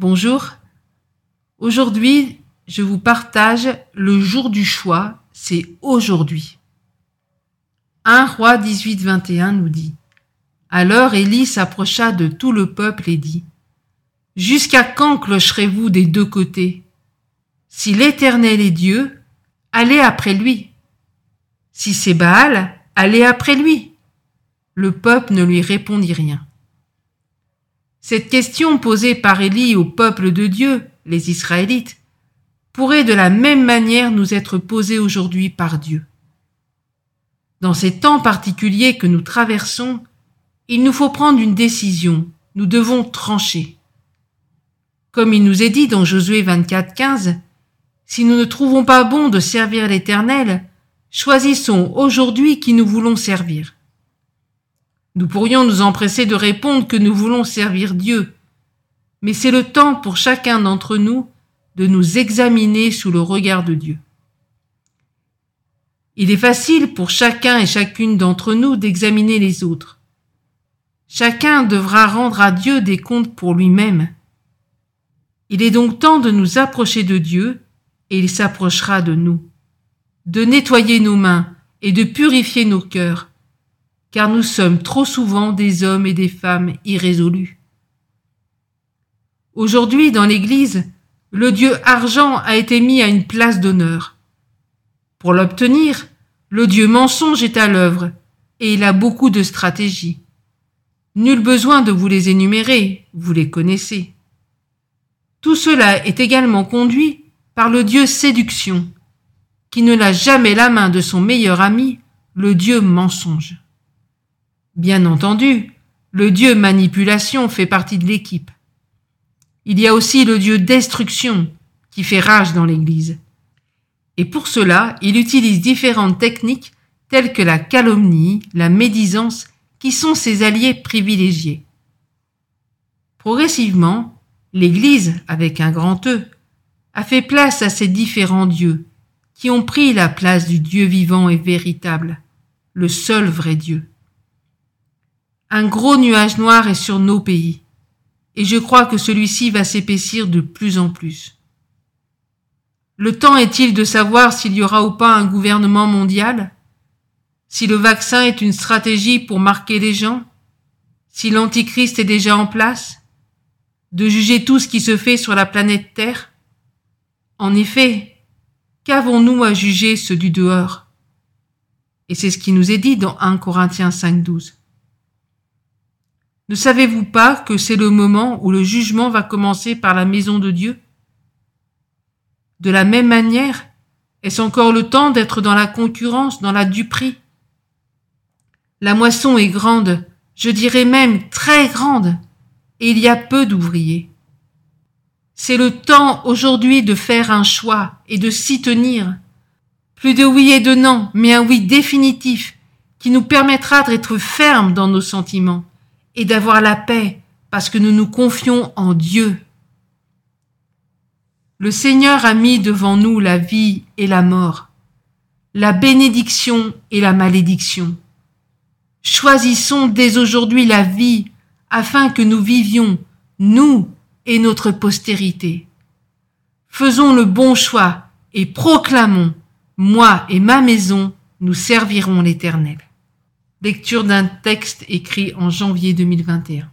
Bonjour. Aujourd'hui, je vous partage le jour du choix, c'est aujourd'hui. 1 roi 18 21 nous dit Alors Élie s'approcha de tout le peuple et dit Jusqu'à quand clocherez-vous des deux côtés? Si l'Éternel est Dieu, allez après lui. Si c'est Baal, allez après lui. Le peuple ne lui répondit rien. Cette question posée par Élie au peuple de Dieu, les Israélites, pourrait de la même manière nous être posée aujourd'hui par Dieu. Dans ces temps particuliers que nous traversons, il nous faut prendre une décision, nous devons trancher. Comme il nous est dit dans Josué 24, 15, si nous ne trouvons pas bon de servir l'Éternel, choisissons aujourd'hui qui nous voulons servir. Nous pourrions nous empresser de répondre que nous voulons servir Dieu, mais c'est le temps pour chacun d'entre nous de nous examiner sous le regard de Dieu. Il est facile pour chacun et chacune d'entre nous d'examiner les autres. Chacun devra rendre à Dieu des comptes pour lui-même. Il est donc temps de nous approcher de Dieu et il s'approchera de nous, de nettoyer nos mains et de purifier nos cœurs car nous sommes trop souvent des hommes et des femmes irrésolus. Aujourd'hui, dans l'Église, le Dieu argent a été mis à une place d'honneur. Pour l'obtenir, le Dieu mensonge est à l'œuvre, et il a beaucoup de stratégies. Nul besoin de vous les énumérer, vous les connaissez. Tout cela est également conduit par le Dieu séduction, qui ne l'a jamais la main de son meilleur ami, le Dieu mensonge. Bien entendu, le dieu manipulation fait partie de l'équipe. Il y a aussi le dieu destruction qui fait rage dans l'Église. Et pour cela, il utilise différentes techniques telles que la calomnie, la médisance, qui sont ses alliés privilégiés. Progressivement, l'Église, avec un grand E, a fait place à ces différents dieux, qui ont pris la place du Dieu vivant et véritable, le seul vrai Dieu. Un gros nuage noir est sur nos pays, et je crois que celui-ci va s'épaissir de plus en plus. Le temps est-il de savoir s'il y aura ou pas un gouvernement mondial? Si le vaccin est une stratégie pour marquer les gens? Si l'Antichrist est déjà en place? De juger tout ce qui se fait sur la planète Terre? En effet, qu'avons-nous à juger ceux du dehors? Et c'est ce qui nous est dit dans 1 Corinthiens 5.12. Ne savez-vous pas que c'est le moment où le jugement va commencer par la maison de Dieu? De la même manière, est-ce encore le temps d'être dans la concurrence, dans la duperie? La moisson est grande, je dirais même très grande, et il y a peu d'ouvriers. C'est le temps aujourd'hui de faire un choix et de s'y tenir. Plus de oui et de non, mais un oui définitif qui nous permettra d'être fermes dans nos sentiments et d'avoir la paix parce que nous nous confions en Dieu. Le Seigneur a mis devant nous la vie et la mort, la bénédiction et la malédiction. Choisissons dès aujourd'hui la vie afin que nous vivions, nous et notre postérité. Faisons le bon choix et proclamons, moi et ma maison, nous servirons l'Éternel. Lecture d'un texte écrit en janvier 2021.